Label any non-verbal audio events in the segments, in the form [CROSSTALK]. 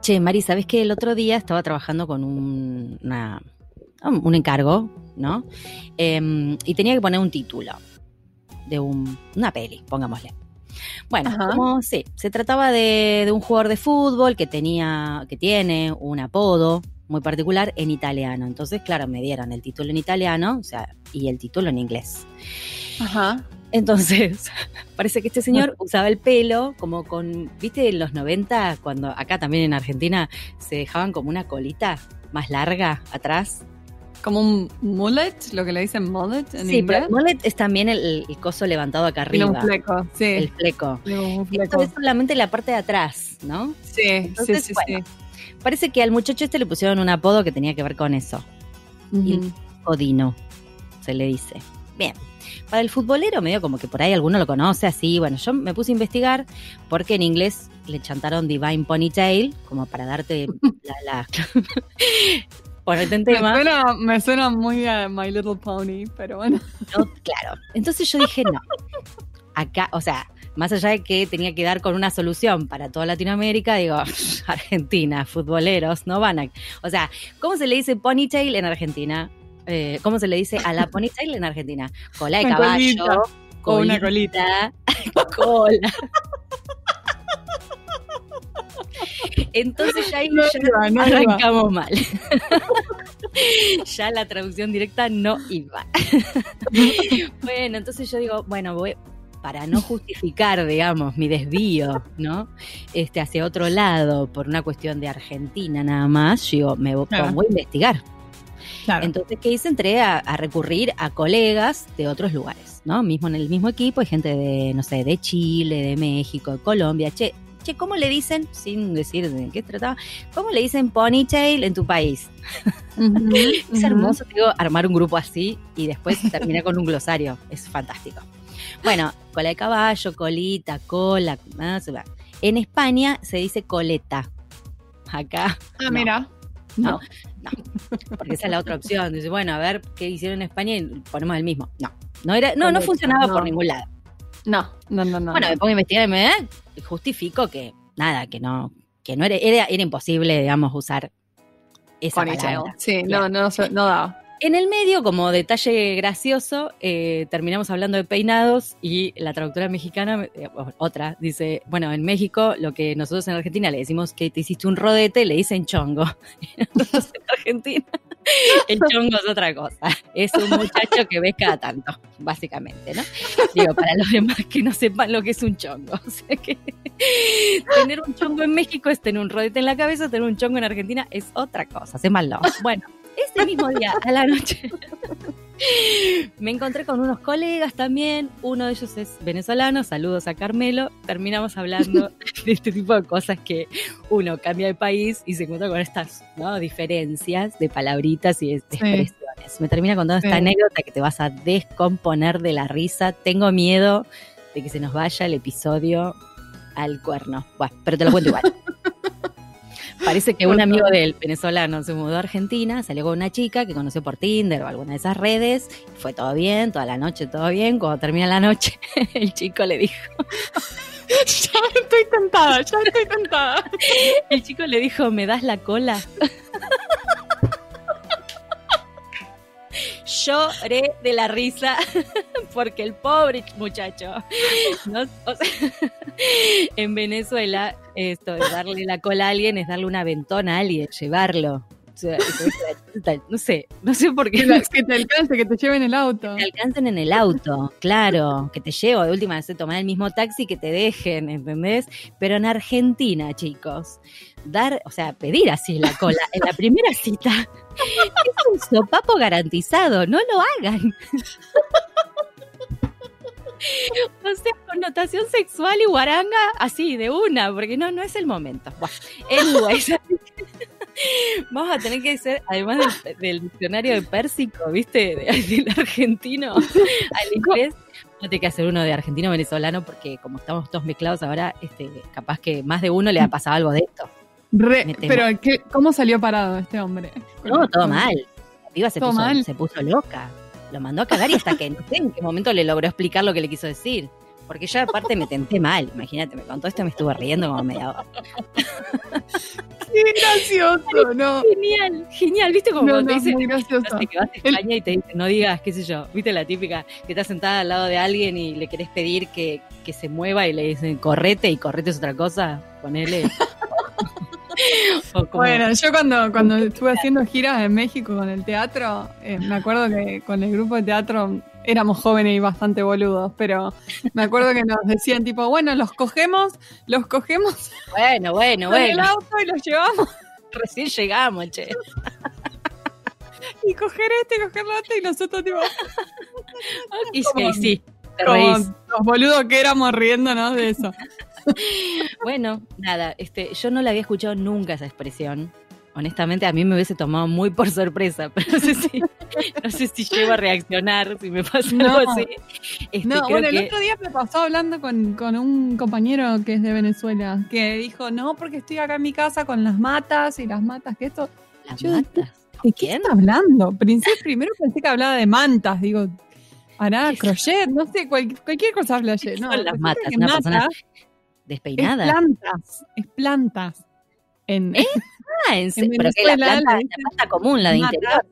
Che, Mari, ¿sabes que el otro día estaba trabajando con un, una, un encargo, ¿no? Em, y tenía que poner un título de un- una peli, pongámosle. Bueno, como sí, se trataba de, de un jugador de fútbol que tenía, que tiene un apodo muy particular en italiano. Entonces, claro, me dieron el título en italiano, o sea, y el título en inglés. Ajá. Entonces, [LAUGHS] parece que este señor usaba el pelo como con, viste, en los 90, cuando acá también en Argentina se dejaban como una colita más larga atrás. Como un mullet, lo que le dicen mullet en sí, inglés. pero el mullet es también el, el coso levantado acá arriba. un fleco, sí. El fleco. Un Esto fleco. es solamente la parte de atrás, ¿no? Sí, Entonces, sí, sí, bueno, Parece que al muchacho este le pusieron un apodo que tenía que ver con eso. Ujú. Odino, se le dice. Bien. Para el futbolero, medio como que por ahí alguno lo conoce así. Bueno, yo me puse a investigar porque en inglés le chantaron Divine Ponytail, como para darte [LAUGHS] la. la [LAUGHS] ponerte en Me tema. suena, me suena muy a My Little Pony, pero bueno. ¿no? Claro. Entonces yo dije, no. [LAUGHS] Acá, o sea, más allá de que tenía que dar con una solución para toda Latinoamérica, digo, [LAUGHS] Argentina, futboleros, no van a. O sea, ¿cómo se le dice ponytail en Argentina? Eh, ¿Cómo se le dice a la ponytail en Argentina? Cola de caballo. colita. O una colita. [LAUGHS] Cola. Entonces ya ahí No ya iba, no iba. arrancamos mal. [LAUGHS] ya la traducción directa no iba. bueno, entonces yo digo, bueno, voy para no justificar, digamos, mi desvío, ¿no? Este hacia otro lado por una cuestión de Argentina nada más, yo me Claro. pongo a investigar. Claro. Entonces, ¿qué hice? Entré a, a recurrir a colegas de otros lugares, ¿no? Mismo en el mismo equipo hay gente de, no sé, de Chile, de México, de Colombia. Che, che, ¿cómo le dicen, sin decir de qué trataba, cómo le dicen ponytail en tu país? [LAUGHS] Es hermoso, te digo, armar un grupo así y después terminar con un glosario. Es fantástico. Bueno, cola de caballo, colita, cola. se va. En España se dice coleta. Acá Ah, no. mira. No, no, porque esa es la otra opción. Dice, bueno, a ver qué hicieron en España y ponemos el mismo. No, no era, no, no funcionaba no. por ningún lado. No, no, no, no. Bueno, me pongo a investigar y me y justifico que nada, que no, que no era, era, era imposible, digamos, usar esa Ponytail. palabra. Sí, Claro. no, no, no daba. En el medio, como detalle gracioso, eh, terminamos hablando de peinados y la traductora mexicana, eh, otra, dice, bueno, en México lo que nosotros en Argentina le decimos que te hiciste un rodete, le dicen chongo. [LAUGHS] En Argentina el chongo es otra cosa. Es un muchacho que ves cada tanto, básicamente, ¿no? Digo, para los demás que no sepan lo que es un chongo. [LAUGHS] O sea que tener un chongo en México es tener un rodete en la cabeza, tener un chongo en Argentina es otra cosa, se mal no. Bueno, ese mismo día, a la noche, me encontré con unos colegas también. Uno de ellos es venezolano, saludos a Carmelo. Terminamos hablando [LAUGHS] de este tipo de cosas que uno cambia de país y se encuentra con estas ¿no? diferencias de palabritas y de Sí. expresiones. Me termina contando esta Sí. anécdota que te vas a descomponer de la risa. Tengo miedo de que se nos vaya el episodio al cuerno. Bueno, pero te lo cuento igual. [LAUGHS] Parece que un amigo del venezolano se mudó a Argentina, salió con una chica que conoció por Tinder o alguna de esas redes, fue todo bien, toda la noche todo bien, cuando termina la noche [LAUGHS] el chico le dijo, [LAUGHS] ya estoy tentada, ya estoy tentada. [LAUGHS] el chico le dijo, ¿me das la cola? Lloré de la risa [LAUGHS] porque el pobre muchacho, ¿no? [LAUGHS] En Venezuela, esto de darle la cola a alguien es darle una ventona a alguien, llevarlo. No sé, no sé por qué. Que, la- que te alcance, que te lleven el auto. te alcancen en el auto, claro, que te llevo, de última vez tomar el mismo taxi que te dejen, ¿entendés? Pero en Argentina, chicos, dar, o sea, pedir así la cola en la primera cita [LAUGHS] es un sopapo garantizado, no lo hagan. [LAUGHS] O sea, connotación sexual y guaranga así, de una, porque no, no es el momento. Bueno, anyways, vamos a tener que hacer, además del, del diccionario de pérsico, ¿viste? De- [LAUGHS] del argentino al [LAUGHS] inglés, a tener que hacer uno de argentino venezolano, porque como estamos todos mezclados ahora, este, capaz que más de uno le ha pasado algo de esto. Re- pero, ¿qué, ¿cómo salió parado este hombre? No, todo mal. La piba se puso, mal. se puso loca. Lo mandó a cagar y hasta que no sé en qué momento le logró explicar lo que le quiso decir. Porque yo aparte me tenté mal, imagínate, me contó esto y me estuve riendo como media hora. [LAUGHS] Qué gracioso, ¿no? Genial, genial. ¿Viste como No, cuando no, te dicen no sé, que vas a España y te dicen, no digas, qué sé yo? ¿Viste la típica que estás sentada al lado de alguien y le querés pedir que, que se mueva y le dicen correte y correte es otra cosa? Ponele. [LAUGHS] Bueno, yo cuando, cuando estuve haciendo giras en México con el teatro, eh, me acuerdo que con el grupo de teatro éramos jóvenes y bastante boludos, pero me acuerdo que nos decían tipo, bueno, los cogemos, los cogemos bueno, bueno, con el bueno. auto y los llevamos Recién llegamos, che. y coger este, coger lo otro y nosotros tipo, [LAUGHS] Y sí, como los boludos que éramos riéndonos de eso. [LAUGHS] Bueno, nada, este, yo no la había escuchado nunca esa expresión. Honestamente, a mí me hubiese tomado muy por sorpresa, [LAUGHS] pero no sé si, no sé si llego a reaccionar, si me pasa No. algo así. Este, No, creo bueno, el otro día me pasó hablando con, con un compañero que es de Venezuela, que dijo, no, porque estoy acá en mi casa con las matas y las matas, que esto... las yo- matas. ¿De qué ¿Quién? está hablando? Princesa, primero pensé que hablaba de mantas, digo, hará crochet, no sé, cual- cualquier cosa habla ayer. No, son las matas? Una persona mata Despeinada. Es plantas, es plantas. En, Ah, en en pero que la planta, la común, la de interior.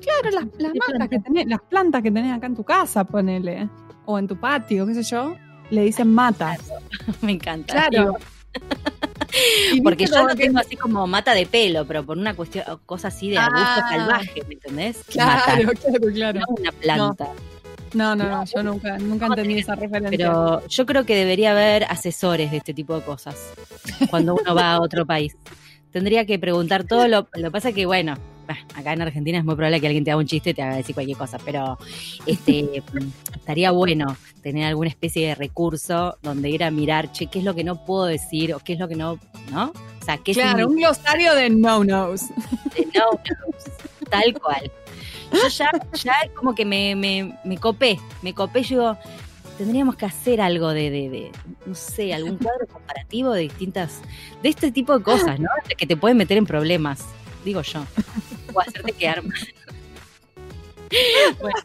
Claro, las, las ¿Qué matas planta? que tenés, las plantas que tenés acá en tu casa, ponele. O en tu patio, qué sé yo, le dicen matas. [LAUGHS] Me encanta. Claro. [LAUGHS] Porque yo que- tengo así como mata de pelo, pero por una cuestión, cosa así de arbusto Ah. salvaje, ¿me entendés? Mata, Claro, [LAUGHS] claro, claro. no una planta. No, no, no, yo nunca, nunca entendí esa referencia. Pero yo creo que debería haber asesores de este tipo de cosas cuando uno va a otro país. Tendría que preguntar todo lo, lo que pasa que bueno, acá en Argentina es muy probable que alguien te haga un chiste y te haga decir cualquier cosa, pero este [LAUGHS] estaría bueno tener alguna especie de recurso donde ir a mirar, che, qué es lo que no puedo decir o qué es lo que no, ¿no? O sea, qué claro, un glosario de no-nos. significa no, no, tal cual. Yo ya, ya como que me, me, me copé, me copé, yo digo, tendríamos que hacer algo de, de, de, no sé, algún [LAUGHS] cuadro comparativo de distintas, de este tipo de cosas, ¿no? Que te pueden meter en problemas, digo yo, o hacerte quedar mal. Bueno,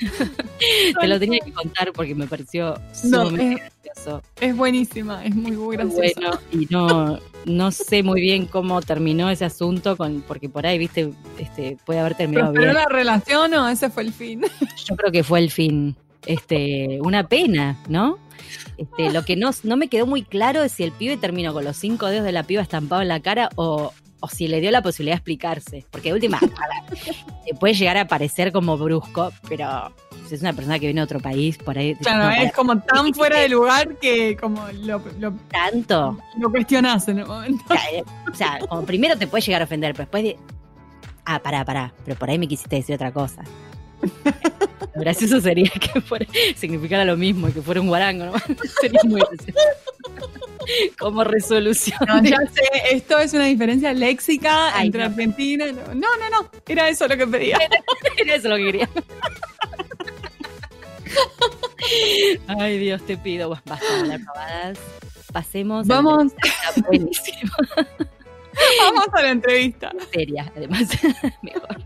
[LAUGHS] te lo tenía que contar porque me pareció No, sumamente es- gracioso. Es buenísima, es muy, muy graciosa. bueno y no no sé muy bien cómo terminó ese asunto con porque por ahí viste este puede haber terminado ¿Prosperó bien la relación o ese fue el fin? yo creo que fue el fin este una pena no este lo que no no me quedó muy claro es si el pibe terminó con los cinco dedos de la piba estampados en la cara o o si le dio la posibilidad de explicarse porque de última te puede llegar a parecer como brusco pero si es una persona que viene de otro país por ahí Claro, no, es como tan fuera de lugar que como lo, lo, tanto lo cuestionás en el momento. O sea, eh, o sea, como primero te puede llegar a ofender, pero después de. Ah, pará, pará. Pero por ahí me quisiste decir otra cosa. Gracioso sería que fuera, significara lo mismo y que fuera un guarango, ¿no? [LAUGHS] Sería muy gracioso. Como resolución. No, ya sé, esto es una diferencia léxica Ay, entre no. Argentina. y- No, no, no, era eso lo que pedía. Era eso lo que quería. Ay, Dios, te pido. Basta de pavadas. Pasemos. a Vamos. Está buenísimo. Vamos a la entrevista. Seria, además. [LAUGHS] Mejor.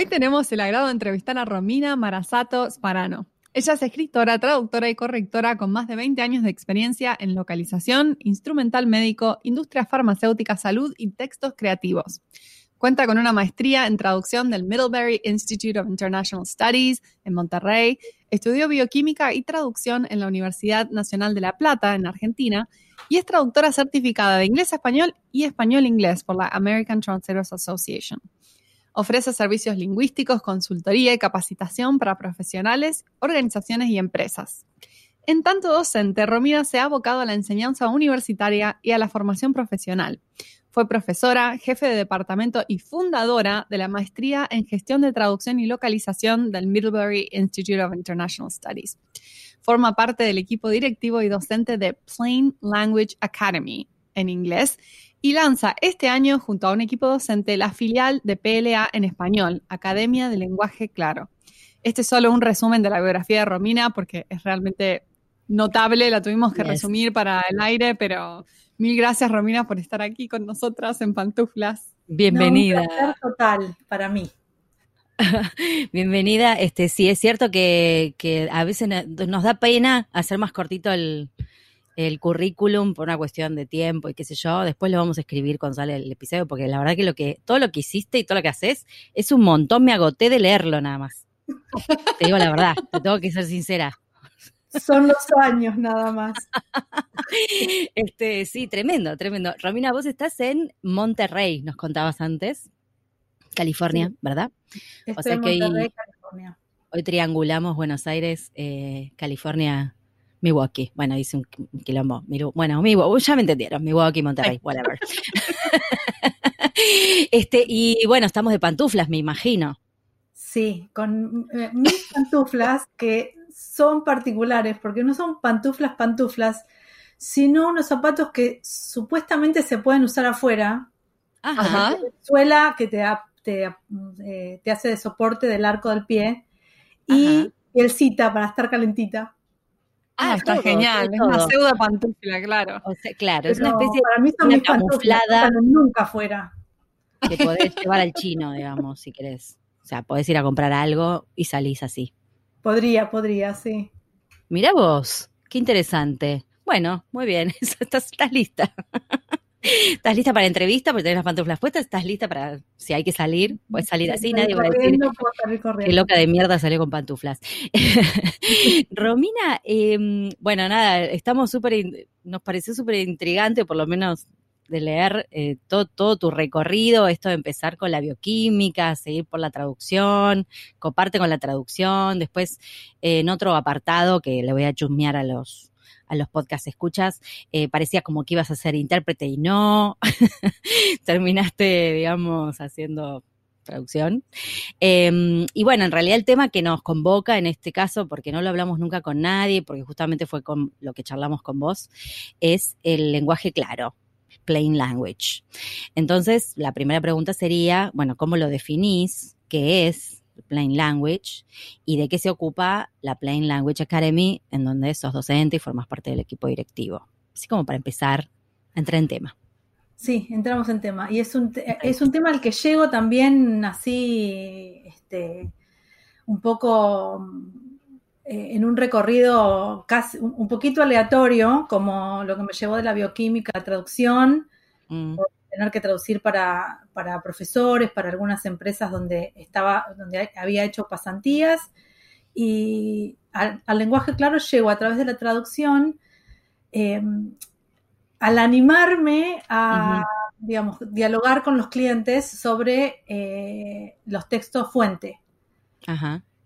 Hoy tenemos el agrado de entrevistar a Romina Marasato Sparano. Ella es escritora, traductora y correctora con más de 20 años de experiencia en localización, instrumental médico, industria farmacéutica, salud y textos creativos. Cuenta con una maestría en traducción del Middlebury Institute of International Studies en Monterrey. Estudió bioquímica y traducción en la Universidad Nacional de La Plata en Argentina y es traductora certificada de inglés a español y español-inglés por la American Translators Association. Ofrece servicios lingüísticos, consultoría y capacitación para profesionales, organizaciones y empresas. En tanto docente, Romina se ha abocado a la enseñanza universitaria y a la formación profesional. Fue profesora, jefe de departamento y fundadora de la maestría en gestión de traducción y localización del Middlebury Institute of International Studies. Forma parte del equipo directivo y docente de Plain Language Academy en inglés y lanza este año junto a un equipo docente la filial de PLA en español, Academia de Lenguaje Claro. Este es solo un resumen de la biografía de Romina porque es realmente notable, la tuvimos que Yes. resumir para el aire, pero mil gracias Romina por estar aquí con nosotras en Pantuflas. Bienvenida. No, un placer total para mí. [LAUGHS] Bienvenida. Este, sí, es cierto que, que, a veces nos da pena hacer más cortito el, el currículum por una cuestión de tiempo y qué sé yo. Después lo vamos a escribir cuando sale el episodio, porque la verdad que lo que, todo lo que hiciste y todo lo que haces es un montón. Me agoté de leerlo nada más. [LAUGHS] Te digo la verdad, te tengo que ser sincera. Son los años nada más. [LAUGHS] Este, sí, tremendo, tremendo. Romina, vos estás en Monterrey, nos contabas antes. California, ¿verdad? o sea que hoy, hoy, triangulamos Buenos Aires, eh, California, Milwaukee. Bueno, hice un quilombo. Bueno, Milwaukee, ya me entendieron. Milwaukee, Monterrey, whatever. [LAUGHS] este, y bueno, estamos de pantuflas, me imagino. Sí, con eh, mis pantuflas que son particulares, porque no son pantuflas, pantuflas, sino unos zapatos que supuestamente se pueden usar afuera. Ajá. Suela que te, eh, te, hace de soporte del arco del pie y el cita para estar calentita. Ah, está genial, es una pseudo pantufla, claro. claro, es una especie para mí son una camuflada. Nunca fuera. Que podés llevar al chino, digamos, si querés. O sea, podés ir a comprar algo y salís así. Podría, podría, sí. Mira vos, qué interesante. Bueno, muy bien, [LAUGHS] estás, estás lista. ¿Estás lista para la entrevista? Porque tenés las pantuflas puestas. ¿Estás lista para, si hay que salir? Puedes salir así, nadie va a decir qué loca de mierda salió con pantuflas. [LAUGHS] Romina, em, bueno, nada, estamos súper, nos pareció súper intrigante, por lo menos de leer eh, todo, todo, tu recorrido, esto de empezar con la bioquímica, seguir por la traducción, coparte con la traducción, después eh, en otro apartado que le voy a chusmear a los a los podcasts escuchas, eh, parecía como que ibas a ser intérprete y no, [LAUGHS] terminaste, digamos, haciendo traducción. Em, y bueno, en realidad el tema que nos convoca en este caso, porque no lo hablamos nunca con nadie, porque justamente fue con lo que charlamos con vos, es el lenguaje claro, plain language. Entonces, la primera pregunta sería, bueno, ¿cómo lo definís? ¿Qué es? Plain Language y de qué se ocupa la Plain Language Academy, en donde sos docente y formas parte del equipo directivo. Así como para empezar a entrar en tema. Sí, entramos en tema. Y es un, es un tema al que llego también así, este, un poco eh, en un recorrido casi un poquito aleatorio, como lo que me llevó de la bioquímica a traducción, mm tener que traducir para, profesores, para algunas empresas donde estaba, donde había hecho pasantías. Y al, lenguaje claro llego a través de la traducción em, al animarme a, digamos, dialogar con los clientes sobre eh, los textos fuente.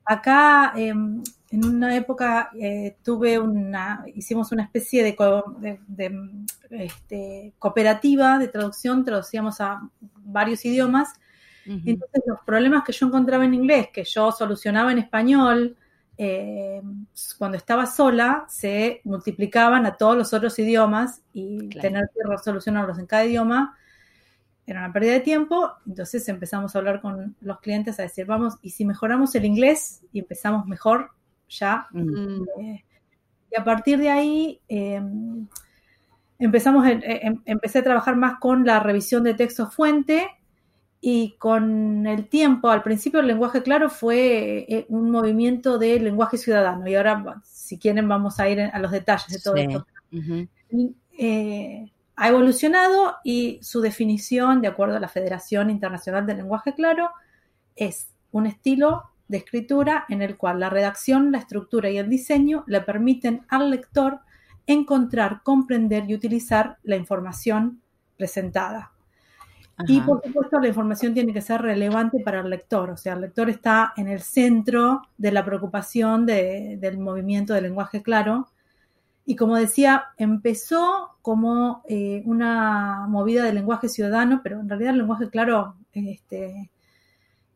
Acá em, en una época eh, tuve una, hicimos una especie de, este, cooperativa de traducción, traducíamos a varios idiomas. Entonces los problemas que yo encontraba en inglés, que yo solucionaba en español, eh, cuando estaba sola, se multiplicaban a todos los otros idiomas y tener que solucionarlos en cada idioma era una pérdida de tiempo, entonces empezamos a hablar con los clientes a decir, vamos, y si mejoramos el inglés y empezamos mejor, ya. Mm. Eh, y a partir de ahí em, empezamos, em, empecé a trabajar más con la revisión de texto fuente y con el tiempo, al principio el lenguaje claro fue eh, un movimiento de lenguaje ciudadano y ahora si quieren vamos a ir a los detalles de todo esto. Eh, ha evolucionado y su definición, de acuerdo a la Federación Internacional del Lenguaje Claro, es un estilo de escritura en el cual la redacción, la estructura y el diseño le permiten al lector encontrar, comprender y utilizar la información presentada. Y por supuesto la información tiene que ser relevante para el lector, o sea, el lector está en el centro de la preocupación del movimiento del lenguaje claro. Y como decía, empezó como eh, una movida del lenguaje ciudadano, pero en realidad el lenguaje claro, este,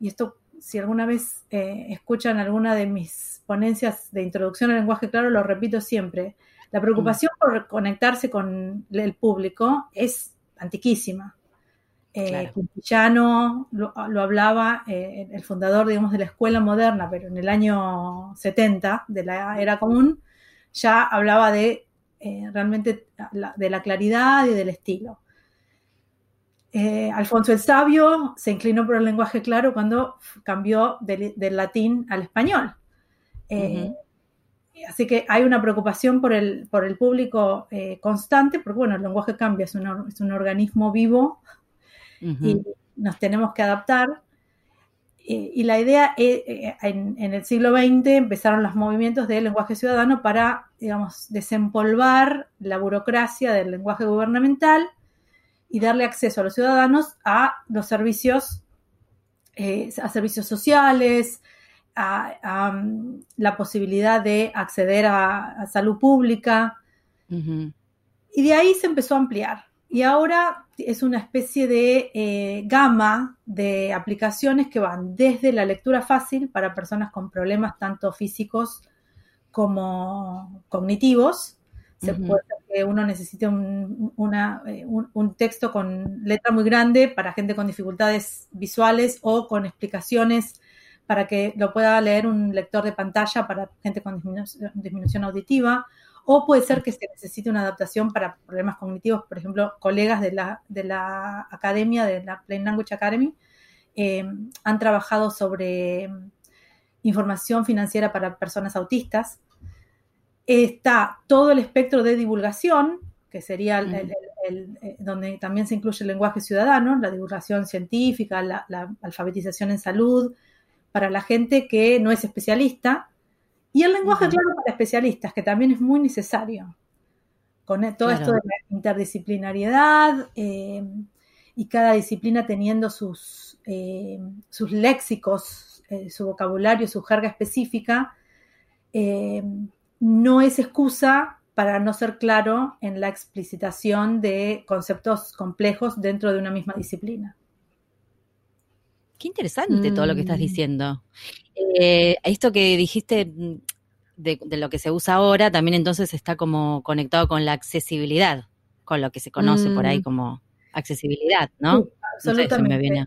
y esto si alguna vez eh, escuchan alguna de mis ponencias de introducción al lenguaje claro, lo repito siempre. La preocupación por conectarse con el público es antiquísima. Eh, lo, hablaba eh, el fundador, digamos, de la escuela moderna, pero en el año 70 de la era común, ya hablaba de eh, realmente de la claridad y del estilo. Eh, Alfonso el Sabio se inclinó por el lenguaje claro cuando cambió del, latín al español. Eh, así que hay una preocupación por el, por el público eh, constante, porque bueno, el lenguaje cambia, es un, organismo vivo y nos tenemos que adaptar. y la idea, en, en, el siglo XX empezaron los movimientos de lenguaje ciudadano para, digamos, desempolvar la burocracia del lenguaje gubernamental y darle acceso a los ciudadanos a los servicios, eh, a servicios sociales, a, mm, la posibilidad de acceder a, salud pública. Y de ahí se empezó a ampliar. Y ahora es una especie de eh, gama de aplicaciones que van desde la lectura fácil para personas con problemas tanto físicos como cognitivos, se puede que uno necesite un, eh, un, texto con letra muy grande para gente con dificultades visuales o con explicaciones para que lo pueda leer un lector de pantalla para gente con disminución, auditiva. O puede ser que se necesite una adaptación para problemas cognitivos. Por ejemplo, colegas de la, de la academia, de la Plain Language Academy, eh, han trabajado sobre información financiera para personas autistas Está todo el espectro de divulgación, que sería el, eh, donde también se incluye el lenguaje ciudadano, la divulgación científica, la, alfabetización en salud, para la gente que no es especialista, y el lenguaje, claro, para especialistas, que también es muy necesario, con e, todo esto de la interdisciplinariedad eh, y cada disciplina teniendo sus, eh, sus léxicos, su vocabulario, su jerga específica no es excusa para no ser claro en la explicitación de conceptos complejos dentro de una misma disciplina. Qué interesante todo lo que estás mm. diciendo. Eh, esto que dijiste de, lo que se usa ahora, también entonces está como conectado con la accesibilidad, con lo que se conoce por ahí mm. como accesibilidad, ¿no? Sí, absolutamente.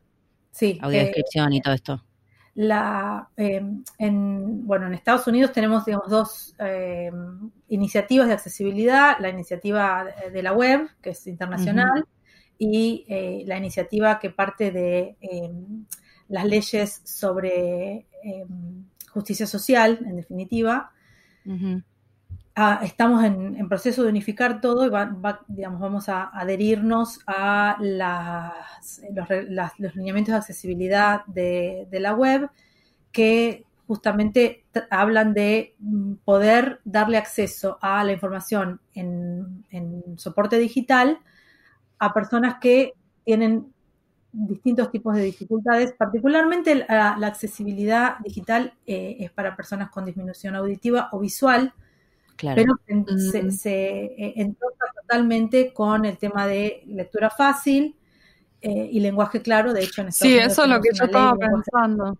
sí, audiodescripción y todo esto la, em, en, bueno, en Estados Unidos tenemos digamos, dos em, iniciativas de accesibilidad, la iniciativa de la web, que es internacional, y eh, la iniciativa que parte de em, las leyes sobre justicia social, en definitiva. Estamos en, proceso de unificar todo y digamos, vamos a adherirnos a los, lineamientos de accesibilidad de, la web que justamente hablan de mm, poder darle acceso a la información en, soporte digital a personas que tienen distintos tipos de dificultades, particularmente la, accesibilidad digital eh, es para personas con disminución auditiva o visual, pero se, se eh, totalmente con el tema de lectura fácil eh, y lenguaje claro. De hecho, en Sí, eso es lo que yo estaba pensando.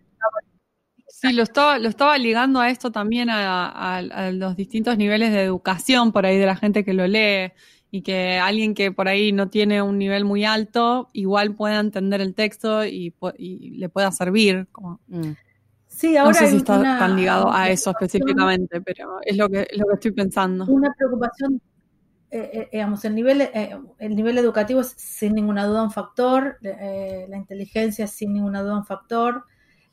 Sí, lo estaba, lo estaba ligando a esto también a, los distintos niveles de educación por ahí de la gente que lo lee y que alguien que por ahí no tiene un nivel muy alto igual pueda entender el texto y, le pueda servir. Como. Mm. Sí, ahora no sé si está tan ligado a eso específicamente, pero es lo que, lo que estoy pensando. Una preocupación, eh, eh, digamos, el nivel, eh, el nivel educativo es sin ninguna duda un factor, la inteligencia es sin ninguna duda un factor,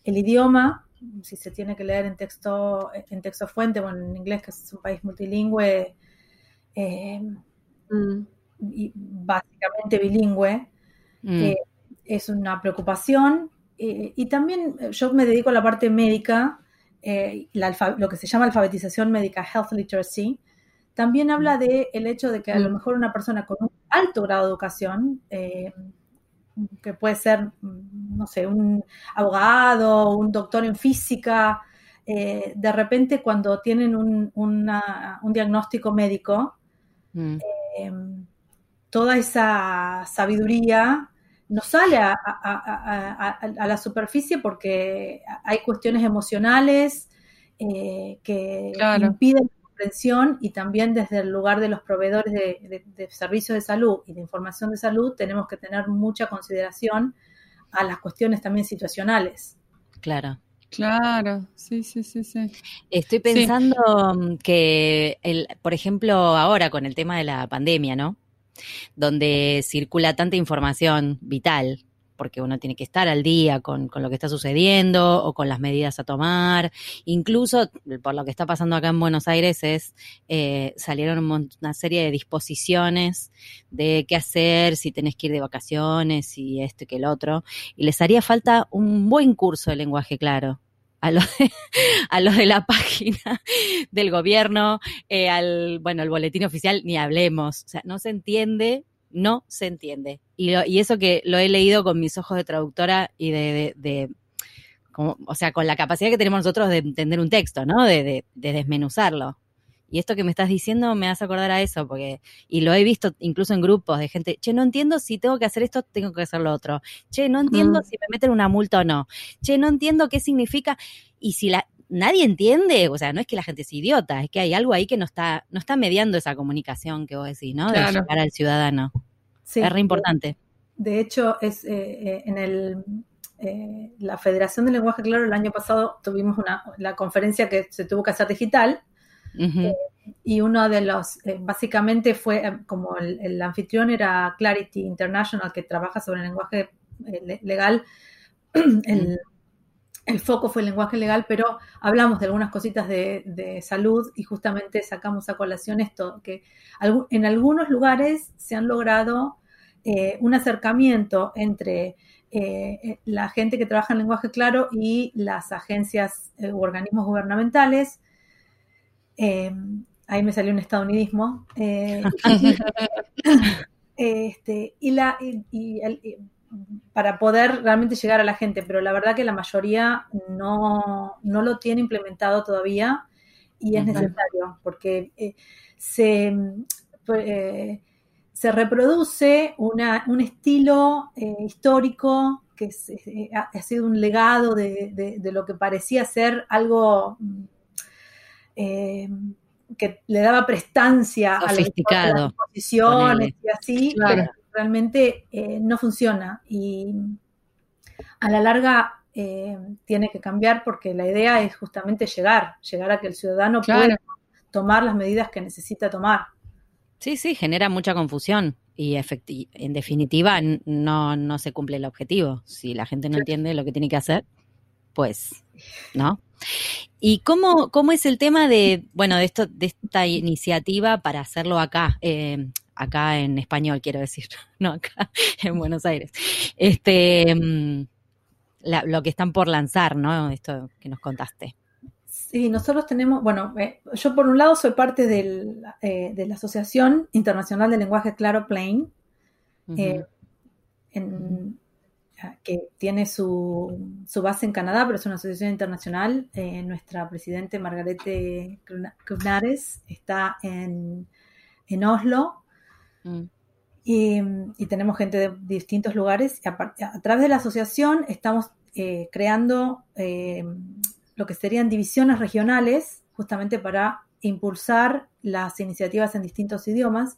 el idioma, si se tiene que leer en texto, en texto fuente, bueno, en inglés, que es un país multilingüe, mm. y básicamente bilingüe, mm. es una preocupación eh, y también eh, yo me dedico a la parte médica, eh, lo que se llama alfabetización médica, health literacy. También habla mm. del el hecho de que a lo mm. mejor una persona con un alto grado de educación, que puede ser, mm, no sé, un abogado, un doctor en física, de repente cuando tienen un, un diagnóstico médico, toda esa sabiduría no sale a, la superficie porque hay cuestiones emocionales eh, que impiden la comprensión y también desde el lugar de los proveedores de, servicios de salud y de información de salud tenemos que tener mucha consideración a las cuestiones también situacionales. Claro. Claro, sí, sí, sí, sí. Estoy pensando mm, que, el, por ejemplo, ahora con el tema de la pandemia, ¿no? Donde circula tanta información vital, porque uno tiene que estar al día con, lo que está sucediendo o con las medidas a tomar. Incluso por lo que está pasando acá en Buenos Aires es eh, salieron una serie de disposiciones de qué hacer, si tenés que ir de vacaciones y esto y que el otro. Y les haría falta un buen curso de lenguaje claro a los de, [LAUGHS] a los de la página [LAUGHS] del gobierno, eh, al, bueno, el boletín oficial, ni hablemos. O sea, no se entiende, no se entiende. Y, y eso que lo he leído con mis ojos de traductora y de, de, como, o sea, con la capacidad que tenemos nosotros de entender un texto, ¿no? De, de, de desmenuzarlo. Y esto que me estás diciendo me hace acordar a eso, porque, y lo he visto incluso en grupos de gente, che, no entiendo si tengo que hacer esto, tengo que hacer lo otro. Che, no entiendo si me meten una multa o no. Che, no entiendo qué significa. Y si la, nadie entiende, o sea, no es que la gente es idiota, es que hay algo ahí que no está, no está mediando esa comunicación que vos decís, ¿no? De llegar al ciudadano. Sí, es re importante. De hecho, es eh, eh, en el eh, la Federación del Lenguaje Claro el año pasado tuvimos una la conferencia que se tuvo que hacer digital eh, y uno de los, eh, básicamente fue eh, como el, anfitrión era Clarity International, que trabaja sobre el lenguaje legal. [CLEARS THROAT] El, foco fue el lenguaje legal, pero hablamos de algunas cositas de, salud y justamente sacamos a colación esto, que en algunos lugares se han logrado un acercamiento entre la gente que trabaja en lenguaje claro y las agencias u organismos gubernamentales eh, ahí me salió un estadounidismo. Eh, [LAUGHS] [LAUGHS] este, y, la, para poder realmente llegar a la gente, pero la verdad que la mayoría no, lo tiene implementado todavía y es necesario porque eh, se, se reproduce un estilo histórico que ha sido un legado de, lo que parecía ser algo eh, que le daba prestancia a las posiciones y así, pero realmente eh, no funciona. Y a la larga eh, tiene que cambiar porque la idea es justamente llegar, llegar a que el ciudadano pueda tomar las medidas que necesita tomar. Sí, sí, genera mucha confusión y en definitiva no, no se cumple el objetivo. Si la gente no entiende lo que tiene que hacer, pues, ¿no? ¿Y cómo, cómo es el tema de, bueno, de esto, de esta iniciativa para hacerlo acá, eh, acá en español, quiero decir, [LAUGHS] no acá [LAUGHS] en Buenos Aires? Este, mm, lo que están por lanzar, ¿no? Esto que nos contaste. Sí, nosotros tenemos, bueno, eh, yo por un lado soy parte del, eh, de la Asociación Internacional de Lenguaje Claro Plain. en, que tiene su, base en Canadá, pero es una asociación internacional. Eh, nuestra presidente Margarete Krunares está en, Oslo. Mm. Y, tenemos gente de distintos lugares. A, través de la asociación estamos eh, creando eh, lo que serían divisiones regionales, justamente para impulsar las iniciativas en distintos idiomas.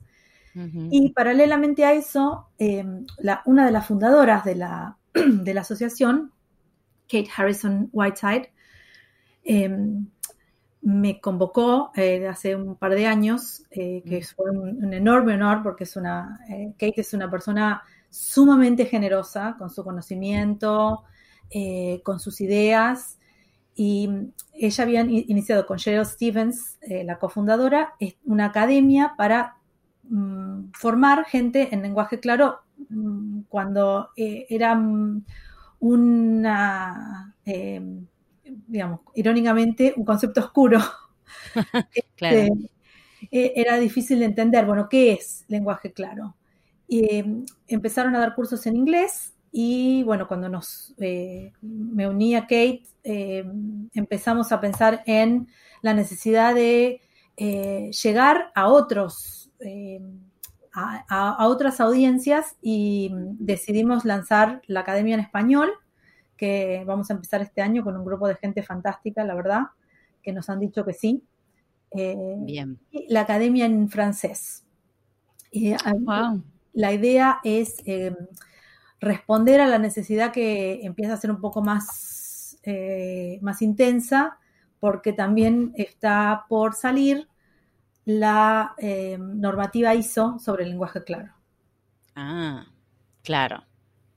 Y paralelamente a eso, em, una de las fundadoras de la, [CLEARS THROAT] de la asociación, Kate Harrison Whiteside, em, me convocó eh, hace un par de años, eh, que fue un, enorme honor porque es una, eh, Kate es una persona sumamente generosa con su conocimiento, con sus ideas, y ella había iniciado con Cheryl Stevens, la cofundadora, una academia para Mm, formar gente en lenguaje claro mm, cuando eh, era mm, una, em, digamos, irónicamente, un concepto oscuro. [LAUGHS] Este, e, era difícil de entender, bueno, ¿qué es lenguaje claro? Y, em, empezaron a dar cursos en inglés y bueno, cuando nos eh, me uní a Kate, em, empezamos a pensar en la necesidad de eh, llegar a otros eh, a, otras audiencias y decidimos lanzar la Academia en Español, que vamos a empezar este año con un grupo de gente fantástica, la verdad, que nos han dicho que sí. Eh, Bien. Y la Academia en francés. La idea es eh, responder a la necesidad que empieza a ser un poco más, más intensa, porque también está por salir la eh, normativa ISO sobre el lenguaje claro. Ah, claro.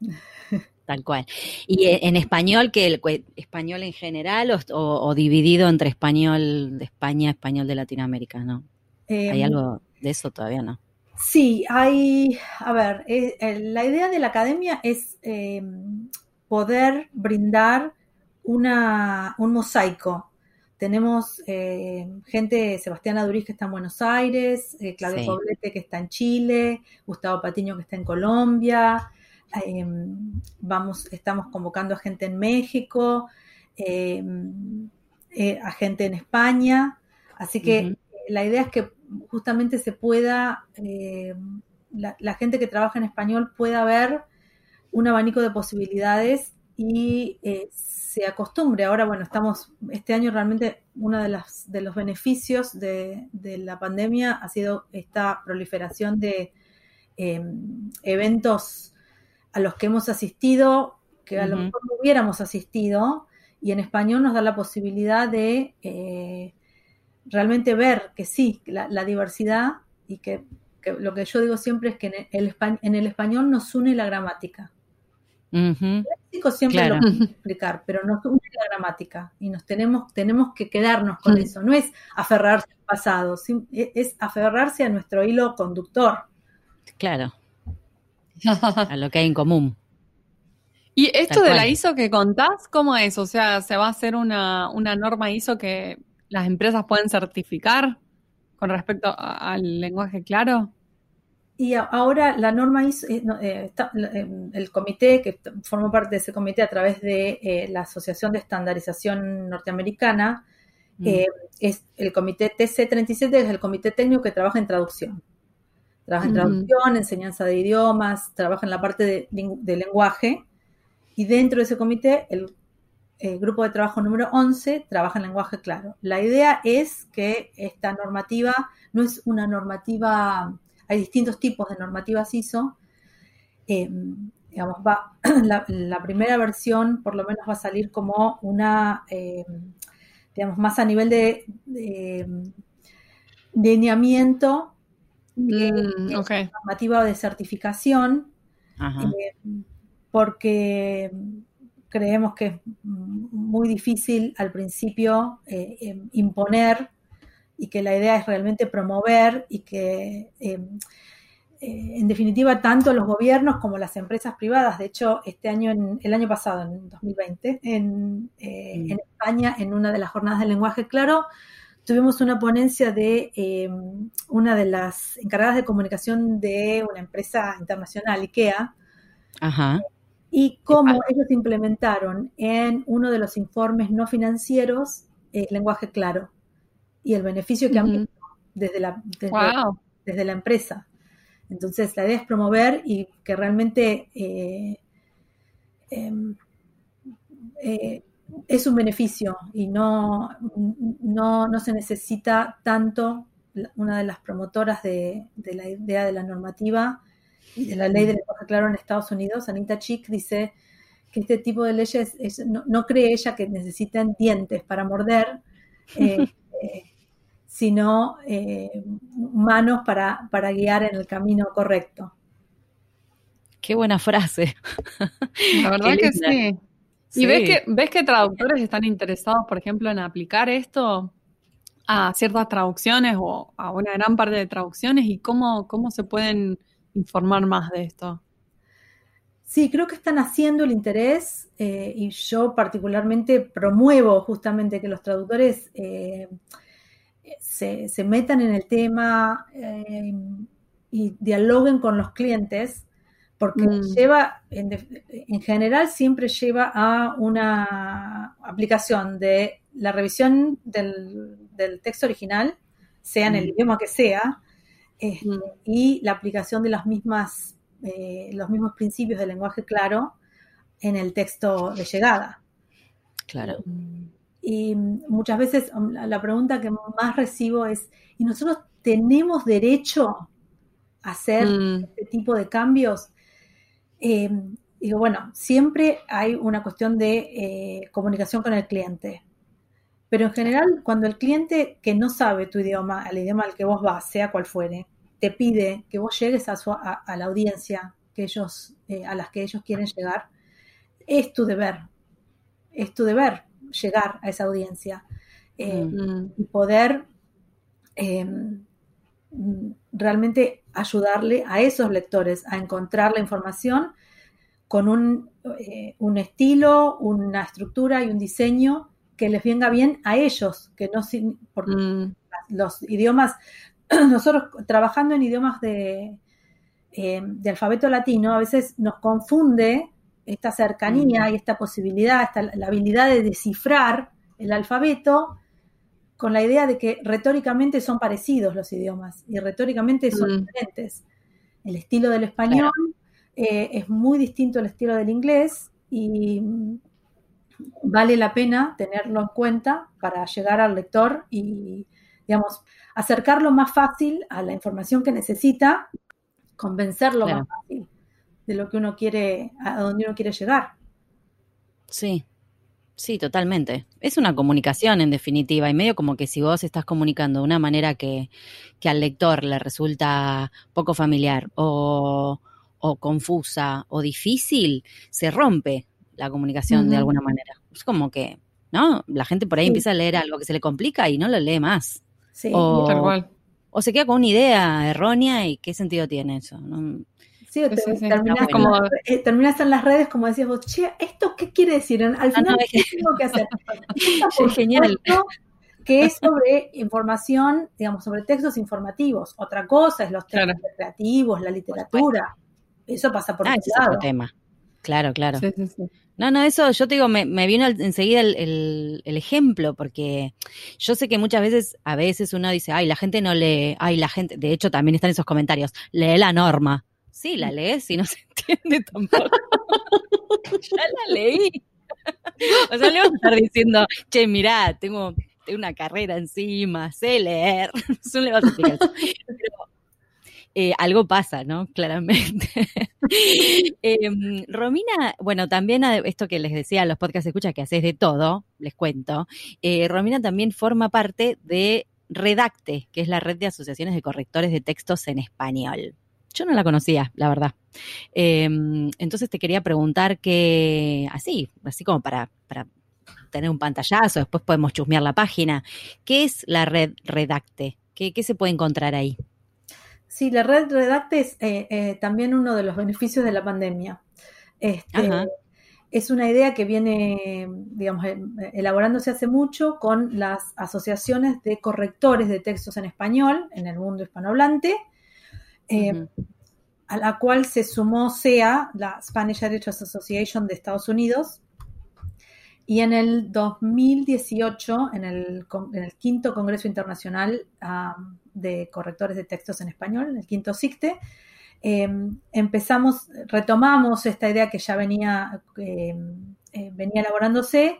[LAUGHS] Tal cual. ¿Y e, en español, que el español en general o, dividido entre español de España, español de Latinoamérica, no? ¿Hay em, algo de eso todavía no? Sí, hay, a ver, eh, la idea de la academia es em, poder brindar una, un mosaico. Tenemos eh, gente, Sebastián Aduriz que está en Buenos Aires, eh, Claudio Poblete que está en Chile, Gustavo Patiño que está en Colombia, em, vamos, estamos convocando a gente en México, em, a gente en España, así que la idea es que justamente se pueda, eh, la, gente que trabaja en español pueda ver un abanico de posibilidades y eh, se acostumbre. Ahora, bueno, estamos, este año realmente uno de, las, de los beneficios de, la pandemia ha sido esta proliferación de em, eventos a los que hemos asistido, que a lo mejor no hubiéramos asistido, y en español nos da la posibilidad de eh, realmente ver que sí, la, diversidad y que, lo que yo digo siempre es que en el, en el español nos une la gramática. El léxico siempre lo puede explicar, pero nos une la gramática y nos tenemos, tenemos que quedarnos con eso. No es aferrarse al pasado, e, es aferrarse a nuestro hilo conductor. Claro. [LAUGHS] a lo que hay en común. ¿Y esto de la ISO que contás, cómo es? O sea, ¿se va a hacer una, una norma ISO que las empresas pueden certificar con respecto al lenguaje claro? Y ahora la norma ISO, eh, eh, eh, el comité que formó parte de ese comité a través de la Asociación de Estandarización Norteamericana, mm. es el comité TC37, es el comité técnico que trabaja en traducción. Trabaja en traducción, enseñanza de idiomas, trabaja en la parte de, de lenguaje. Y dentro de ese comité, el el grupo de trabajo número 11 trabaja en lenguaje claro. La idea es que esta normativa no es una normativa, hay distintos tipos de normativas ISO. Eh, digamos, va, [CLEARS THROAT] la, primera versión por lo menos va a salir como una, eh, digamos, más a nivel de, de, lineamiento, mm, normativa de certificación, eh, porque creemos que es muy difícil al principio eh, imponer y que la idea es realmente promover y que em, eh, en definitiva tanto los gobiernos como las empresas privadas, de hecho este año, en, el año pasado, en 2020, en, eh, mm. en España, en una de las jornadas del lenguaje claro, tuvimos una ponencia de una de las encargadas de comunicación de una empresa internacional, IKEA, Ajá. y cómo ellos implementaron en uno de los informes no financieros el lenguaje claro y el beneficio que han desde la, desde, la empresa. Entonces, la idea es promover y que realmente eh, em, eh, es un beneficio y no, no, no, se necesita tanto. Una de las promotoras de, de la idea de la normativa y de la ley del lenguaje claro en Estados Unidos, Anita Chick dice que este tipo de leyes no, cree ella que necesiten dientes para morder, eh, [LAUGHS] sino eh, manos para, para guiar en el camino correcto. Qué buena frase. La [LAUGHS] verdad que sí. ¿Y ves que, ves que traductores están interesados, por ejemplo, en aplicar esto a ciertas traducciones o a una gran parte de traducciones y cómo, cómo se pueden informar más de esto? Sí, creo que están haciendo el interés eh, y yo particularmente promuevo justamente que los traductores eh, se, metan en el tema eh, y dialoguen con los clientes, porque mm. lleva, en, general siempre lleva a una aplicación de la revisión del, texto original, sea en el mm. idioma que sea, este, mm. y la aplicación de las mismas, eh, los mismos principios del lenguaje claro en el texto de llegada. Claro. Y muchas veces um, la pregunta que más recibo es, ¿y nosotros tenemos derecho a hacer mm. este tipo de cambios? Eh, digo, bueno, siempre hay una cuestión de eh, comunicación con el cliente, Pero en general, cuando el cliente que no sabe tu idioma, el idioma al que vos vas, sea cual fuere, te pide que vos llegues a, a, la audiencia que ellos, eh, a las que ellos quieren llegar, es tu deber, es tu deber llegar a esa audiencia eh, mm. y poder em, realmente ayudarle a esos lectores a encontrar la información con un, eh, un, estilo, una estructura y un diseño que les venga bien a ellos, que no porque mm. los idiomas, [CLEARS THROAT] nosotros trabajando en idiomas de, eh, de, alfabeto latino, a veces nos confunde esta cercanía mm. y esta posibilidad, esta, la habilidad de descifrar el alfabeto con la idea de que retóricamente son parecidos los idiomas y retóricamente son mm. diferentes. El estilo del español eh, es muy distinto al estilo del inglés y vale la pena tenerlo en cuenta para llegar al lector y, digamos, acercarlo más fácil a la información que necesita, convencerlo más fácil de lo que uno quiere, a donde uno quiere llegar. Sí, Sí, totalmente. Es una comunicación en definitiva y medio como que si vos estás comunicando de una manera que, que al lector le resulta poco familiar o, o, confusa o difícil, se rompe la comunicación de alguna manera. Es como que, ¿no? La gente por ahí empieza a leer algo que se le complica y no lo lee más. Sí, o, tal cual. O se queda con una idea errónea y qué sentido tiene eso. ¿no? Sí, terminas, como, eh, terminas en las redes como decías vos, che, ¿esto qué quiere decir? Al ah, final, ¿qué tengo que hacer? [LAUGHS] es genial. Que es sobre información, digamos, sobre textos informativos. Otra cosa es los textos creativos, la literatura. Eso pasa por ah, ese otro tema. Claro, claro. no, no, eso yo te digo, me, me vino enseguida el, el, ejemplo, porque yo sé que muchas veces, a veces uno dice, ay, la gente no lee, ay, la gente, de hecho también están esos comentarios, lee la norma. Sí, la lees y no se [LAUGHS] entiende tampoco. ya la leí. o sea, le vamos a estar diciendo, che, mirá, tengo, una carrera encima, sé leer. Eso le vas a explicar. Pero, eh, algo pasa, ¿no? Claramente. [LAUGHS] Em, Romina, bueno, también esto que les decía los podcasts escucha que haces de todo, les cuento. Eh, Romina también forma parte de Redacte, que es la red de asociaciones de correctores de textos en español. Yo no la conocía, la verdad. Em, entonces te quería preguntar que, así, así como para, para tener un pantallazo, después podemos chusmear la página. ¿Qué es la red Redacte? ¿Qué, se puede encontrar ahí? Sí, la red Redacte es eh, eh, también uno de los beneficios de la pandemia. Este, es una idea que viene, digamos, eh, elaborándose hace mucho con las asociaciones de correctores de textos en español en el mundo hispanohablante eh, a la cual se sumó SEA, la Spanish Editors Association de Estados Unidos, y en el 2018, en el, quinto Congreso Internacional de Correctores de Textos en Español, el quinto SICTE, em, empezamos, retomamos esta idea que ya venía, em, eh, venía elaborándose,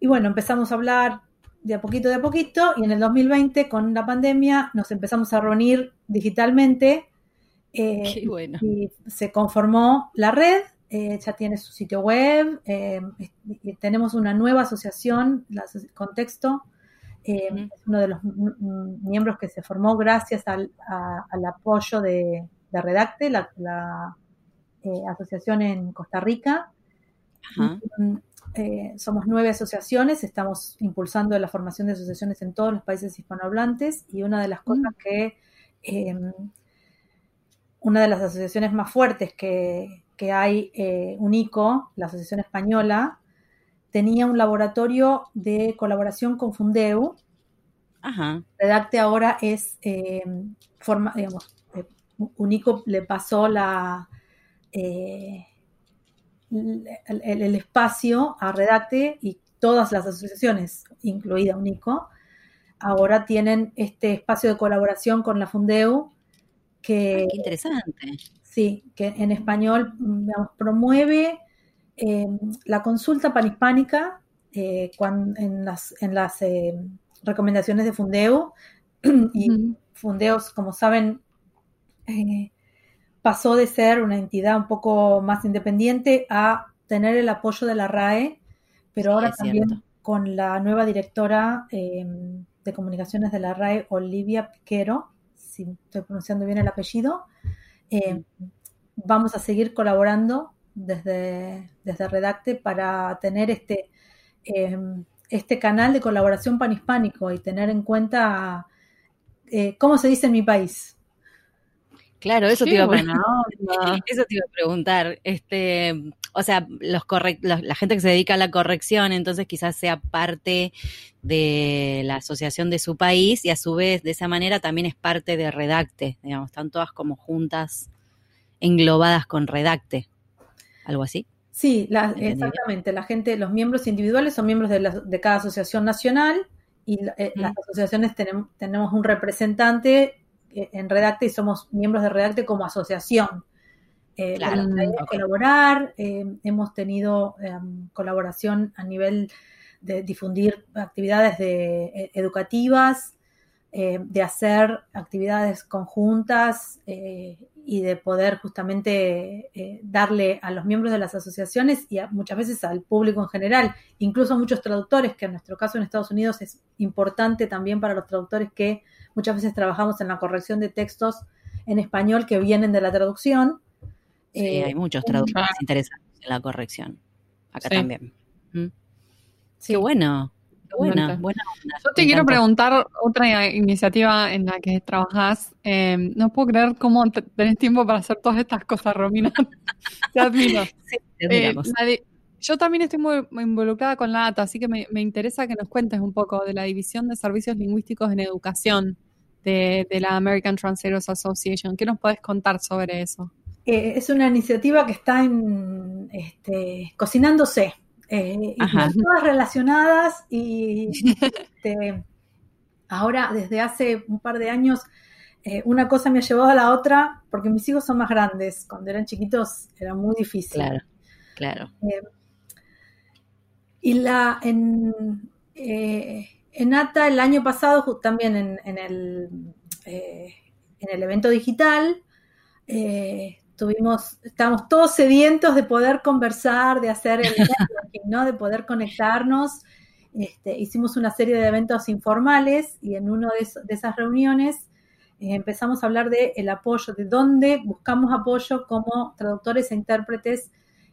y bueno, empezamos a hablar de a poquito, de a poquito, y en el 2020, con la pandemia, nos empezamos a reunir digitalmente. [LAUGHS] Eh, bueno. Y se conformó la red, eh, ya tiene su sitio web, eh, tenemos una nueva asociación, la Contexto, es uno de los miembros que se formó gracias al, apoyo de, Redacte, la, asociación en Costa Rica. Eh, somos nueve asociaciones, estamos impulsando la formación de asociaciones en todos los países hispanohablantes y una de las cosas mm. que, em, una de las asociaciones más fuertes que, hay, eh, UNICO, la Asociación Española, tenía un laboratorio de colaboración con Fundeu. Redacte ahora es, em, forma, digamos, eh, UNICO le pasó la el, espacio a Redacte y todas las asociaciones, incluida UNICO, ahora tienen este espacio de colaboración con la Fundeu que... qué interesante. Sí, que en español promueve eh, la consulta panhispánica eh, en las, en las eh, recomendaciones de Fundeu. [CLEARS THROAT] y Fundeos, como saben, pasó de ser una entidad un poco más independiente a tener el apoyo de la RAE, pero ahora también con la nueva directora de comunicaciones de la RAE, Olivia Piquero, si estoy pronunciando bien el apellido. Em, vamos a seguir colaborando desde, desde Redacte para tener este, em, este canal de colaboración panhispánico y tener en cuenta eh, cómo se dice en mi país. Claro, eso te, iba a [LAUGHS] eso te iba a preguntar. Este, o sea, los la gente que se dedica a la corrección, entonces quizás sea parte de la asociación de su país y a su vez de esa manera también es parte de Redacte, digamos, están todas como juntas, englobadas con Redacte, algo así. Sí, exactamente. La gente, los miembros individuales son miembros de, cada asociación nacional y eh, las asociaciones tenemos, tenemos un representante eh, en Redacte y somos miembros de Redacte como asociación. Eh, claro, colaborar, eh, hemos tenido em, colaboración a nivel de difundir actividades de, educativas, de hacer actividades conjuntas y de poder justamente darle a los miembros de las asociaciones y muchas veces al público en general, incluso a muchos traductores, que en nuestro caso en Estados Unidos es importante también para los traductores que Muchas veces trabajamos en la corrección de textos en español que vienen de la traducción. Sí, hay eh, muchos traductores interesantes en la corrección. Acá también. ¿Mm? Sí. Qué bueno. Qué buena, buena Yo te quiero preguntar otra iniciativa en la que trabajás. Em, no puedo creer cómo tenés tiempo para hacer todas estas cosas, Romina. [LAUGHS] te admiro. Sí, te eh, yo también estoy muy, involucrada con la ATA, así que me, interesa que nos cuentes un poco de la División de Servicios Lingüísticos en Educación de, la American Translators Association. ¿Qué nos puedes contar sobre eso? Eh, es una iniciativa que está en, este, cocinándose, eh, todas relacionadas y [LAUGHS] este, ahora desde hace un par de años eh, una cosa me ha llevado a la otra porque mis hijos son más grandes. Cuando eran chiquitos era muy difícil. Claro, claro. Y la, en, eh, en ATA el año pasado, también en, el, eh, en el evento digital, eh, tuvimos, estábamos todos sedientos de poder conversar, de hacer el [LAUGHS] ¿no? de poder conectarnos. Este, hicimos una serie de eventos informales y en una de, de esas reuniones empezamos a hablar del el apoyo, de dónde buscamos apoyo como traductores e intérpretes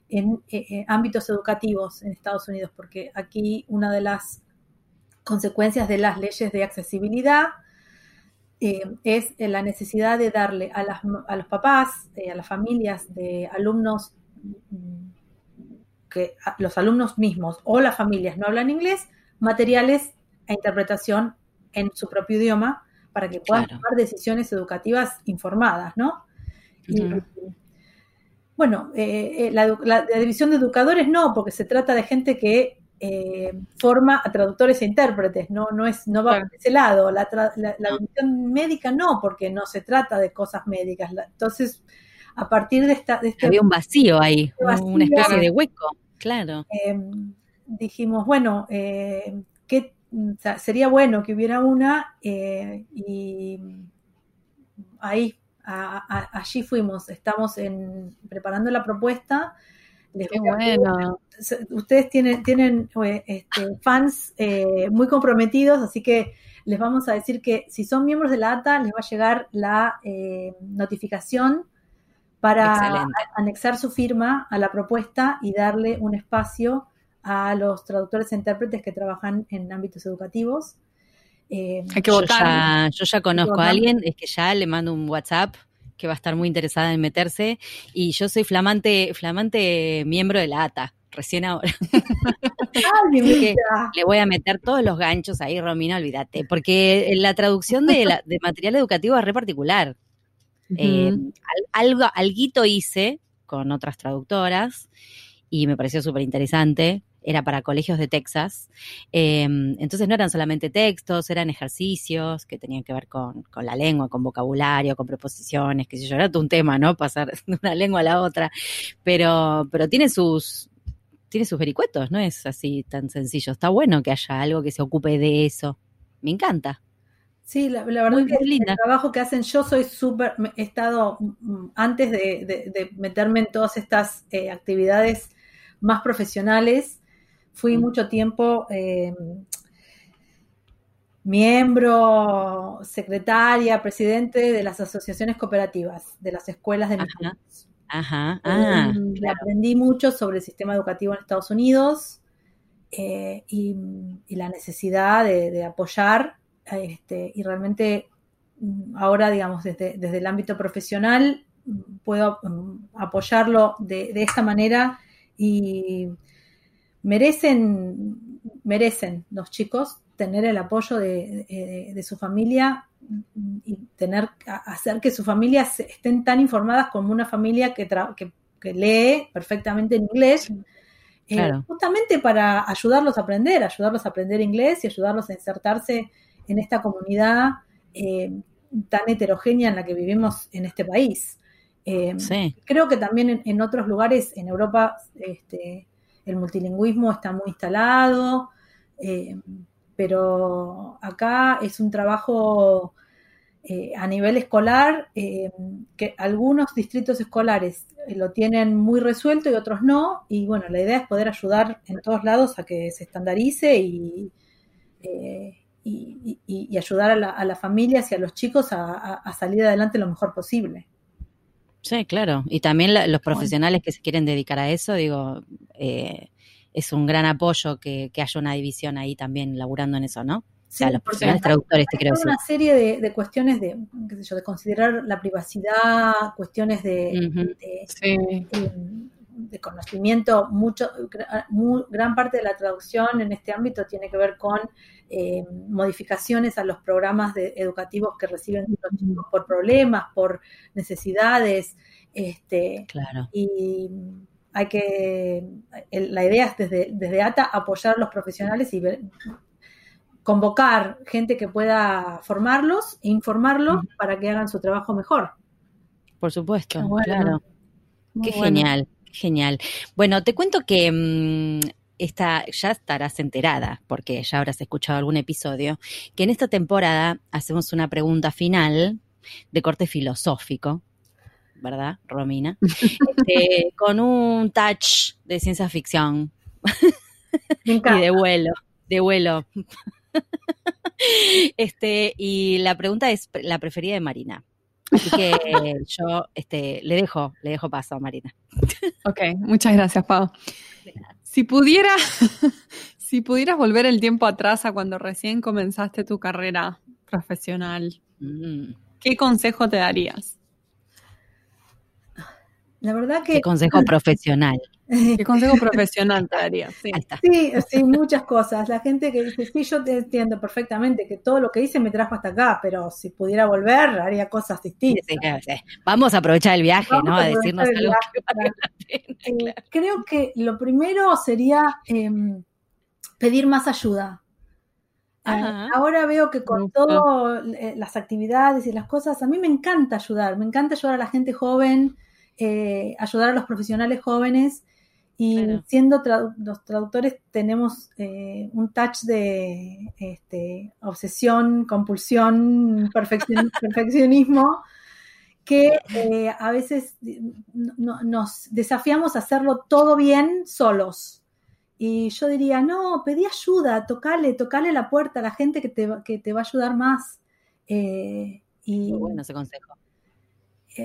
en eh, eh, ámbitos educativos en Estados Unidos, porque aquí una de las consecuencias de las leyes de accesibilidad eh, es la necesidad de darle a, los papás, a las familias de alumnos, que los alumnos mismos o las familias no hablan inglés, materiales e interpretación en su propio idioma para que puedan tomar decisiones educativas informadas, ¿no? Bueno, eh, eh, la, división de educadores no, porque se trata de gente que eh, forma a traductores e intérpretes, no, no, es, no va por ese lado. La, división médica no, porque no se trata de cosas médicas. entonces, a partir de esta... este Había un vacío ahí, una especie de hueco, claro. Em, dijimos, bueno, que sería bueno que hubiera una y ahí allí fuimos, estamos en, preparando la propuesta. Ustedes tienen, tienen eh, este, fans eh, muy comprometidos, así que les vamos a decir que si son miembros de la ATA, les va a llegar la eh, notificación para anexar su firma a la propuesta y darle un espacio a los traductores e intérpretes que trabajan en ámbitos educativos. Eh, Hay que votar. Yo ya, conozco a alguien, es que ya le mando un WhatsApp que va a estar muy interesada en meterse. Y yo soy flamante, flamante miembro de la ATA, recién ahora. [LAUGHS] le voy a meter todos los ganchos ahí, Romina, olvídate, porque la traducción de, material educativo es re particular. Eh, algo, alguito hice con otras traductoras y me pareció súper interesante era para colegios de Texas. Em, entonces no eran solamente textos, eran ejercicios que tenían que ver con, la lengua, con vocabulario, con preposiciones, que sé yo, era todo un tema, ¿no? Pasar [LAUGHS] de una lengua a la otra. Pero, pero tiene sus, tiene sus vericuetos, no es así tan sencillo. Está bueno que haya algo que se ocupe de eso. Me encanta. Sí, la, verdad es que el trabajo que hacen, yo soy súper, he estado, mm, antes de, meterme en todas estas eh, actividades más profesionales, fui mucho tiempo eh, miembro, secretaria, presidente de las asociaciones cooperativas, de las escuelas de mis Ajá, ah, Aprendí mucho sobre el sistema educativo en Estados Unidos eh, y, la necesidad de, apoyar este, y realmente mm, ahora, digamos, desde, desde, el ámbito profesional mm, puedo mm, apoyarlo de, de esta manera y merecen, merecen los chicos tener el apoyo de, de, su familia y tener hacer que sus familias estén tan informadas como una familia que, que, lee perfectamente en inglés, eh, justamente para ayudarlos a aprender, ayudarlos a aprender inglés y ayudarlos a insertarse en esta comunidad eh, tan heterogénea en la que vivimos en este país. Eh, creo que también en, otros lugares en Europa este, el multilingüismo está muy instalado, eh, pero acá es un trabajo eh, a nivel escolar eh, que algunos distritos escolares lo tienen muy resuelto y otros no, y bueno, la idea es poder ayudar en todos lados a que se estandarice y, y, ayudar a, las familias y a los chicos a salir adelante lo mejor posible. Sí, claro. Y también los profesionales que se quieren dedicar a eso, digo, eh, es un gran apoyo que, haya una división ahí también laburando en eso, ¿no? o sea, los profesionales traductores, te creo. Hay una serie de, cuestiones de, qué sé yo, de considerar la privacidad, cuestiones de, de, conocimiento, mucho, gran parte de la traducción en este ámbito tiene que ver con eh, modificaciones a los programas educativos que reciben los chicos por problemas, por necesidades. Este, claro. Y hay que, la idea es desde, desde ATA apoyar a los profesionales y convocar gente que pueda formarlos e informarlos para que hagan su trabajo mejor. Por supuesto, claro. Qué genial, genial. Bueno, te cuento que mm, esta, ya estarás enterada, porque ya habrás escuchado algún episodio, que en esta temporada hacemos una pregunta final de corte filosófico, ¿verdad, Romina? [LAUGHS] Este, con un touch de ciencia ficción [LAUGHS] y de vuelo, de vuelo. [LAUGHS] Este, y la pregunta es la preferida de Marina. Así que yo este, le dejo, le dejo paso a Marina. Ok, muchas gracias, Pau. Si pudiera, [LAUGHS] si pudieras volver el tiempo atrás a cuando recién comenzaste tu carrera profesional, mm. ¿qué consejo te darías? La verdad que... ¿Qué consejo profesional? [LAUGHS] ¿Qué consejo profesional te darías? Sí. sí. muchas cosas. La gente que dice, sí, yo te entiendo perfectamente que todo lo que hice me trajo hasta acá, pero si pudiera volver, haría cosas distintas. Vamos a aprovechar el viaje, ¿no? A, decirnos algo eh, Creo que lo primero sería em, pedir más ayuda. Ah, ahora veo que con todas eh, las actividades y las cosas, a mí me encanta ayudar, me encanta ayudar a la gente joven, eh, ayudar a los profesionales jóvenes y siendo los traductores tenemos eh, un touch de este, obsesión, compulsión, [LAUGHS] perfeccionismo, que eh, a veces nos desafiamos a hacerlo todo bien solos. Y yo diría, no, pedí ayuda, tocale, tocale la puerta a la gente que te, que te va a ayudar más. y, bueno ese consejo.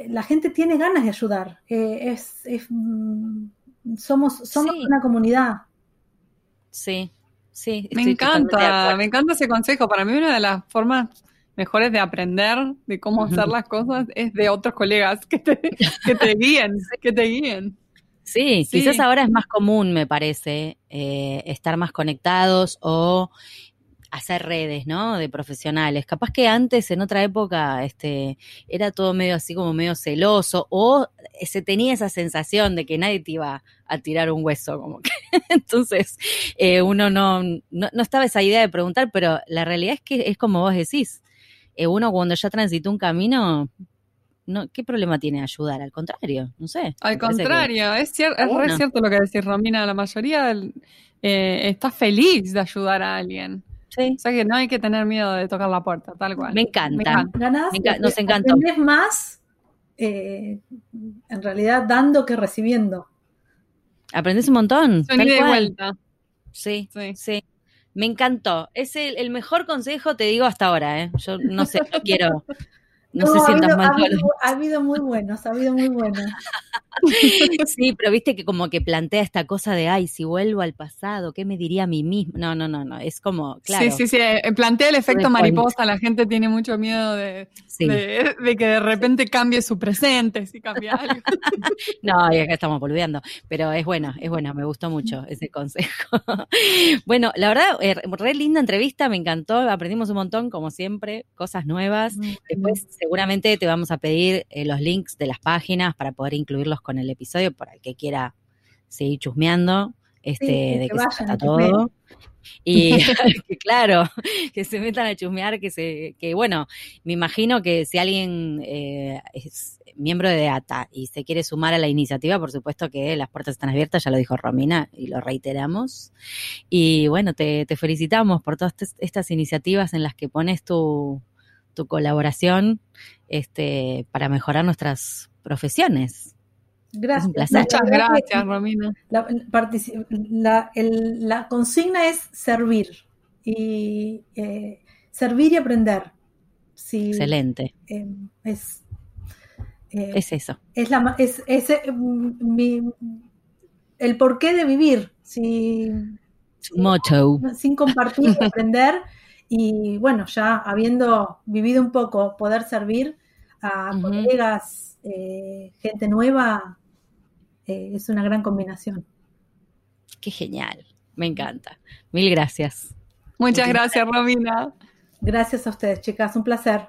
la gente tiene ganas de ayudar. es, es mm, somos, somos una comunidad. Sí, sí. Me encanta, me encanta ese consejo. Para mí una de las formas mejores de aprender de cómo hacer las cosas es de otros colegas que te, que te guíen, [LAUGHS] que te guíen. Sí, quizás ahora es más común, me parece, eh, estar más conectados o hacer redes, ¿no? De profesionales. Capaz que antes, en otra época, este, era todo medio así como medio celoso, o se tenía esa sensación de que nadie te iba a tirar un hueso, como que. [LAUGHS] Entonces, eh, uno no, no, estaba esa idea de preguntar, pero la realidad es que es como vos decís. Eh, uno cuando ya transitó un camino, no, ¿qué problema tiene ayudar? Al contrario, no sé. Al contrario, es, cierto, es re cierto lo que decís, Romina. La mayoría eh, está feliz de ayudar a alguien. O sea que no hay que tener miedo de tocar la puerta, tal cual. Me encanta. nos encanta. Aprendes más, eh, en realidad, dando que recibiendo. Aprendes un montón. Tal de vuelta. Sí, sí, Me encantó. Es el, el, mejor consejo, te digo, hasta ahora, ¿eh? Yo no sé, no quiero no, se sientan mal. Ha habido, muy buenos, ha habido muy buenos. [LAUGHS] sí, pero viste que como que plantea esta cosa de, ay, si vuelvo al pasado, ¿qué me diría a mí mismo? No, no, no, no, es como, claro. Sí, sí, sí, eh, plantea el efecto mariposa, la gente tiene mucho miedo de, de, que de repente cambie su presente, si cambia algo. [LAUGHS] no, y acá estamos volviendo, pero es bueno, es bueno, me gustó mucho ese consejo. [LAUGHS] bueno, la verdad, eh, re linda entrevista, me encantó, aprendimos un montón, como siempre, cosas nuevas. Después, seguramente te vamos a pedir eh, los links de las páginas para poder incluirlos con el episodio para el que quiera seguir chusmeando este, de que, se trata todo. Y [LAUGHS] claro, que se metan a chusmear, que se, que bueno, me imagino que si alguien eh, es miembro de ATA y se quiere sumar a la iniciativa, por supuesto que las puertas están abiertas, ya lo dijo Romina y lo reiteramos. Y bueno, te, te felicitamos por todas estas iniciativas en las que pones tu, tu colaboración este, para mejorar nuestras profesiones. Gracias. Muchas gracias, Romina. La, consigna es servir y eh, servir y aprender. Excelente. Eh, es, eh, es eso. Es, la, es, el porqué de vivir. Si, Sin compartir, aprender [LAUGHS] y bueno, ya habiendo vivido un poco, poder servir a colegas, eh, gente nueva, eh, es una gran combinación. Qué genial, me encanta. Mil gracias. Muchas gracias, Romina. Gracias a ustedes, chicas, un placer.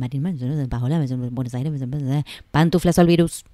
Marín, Buenos Aires, Pantuflas al virus.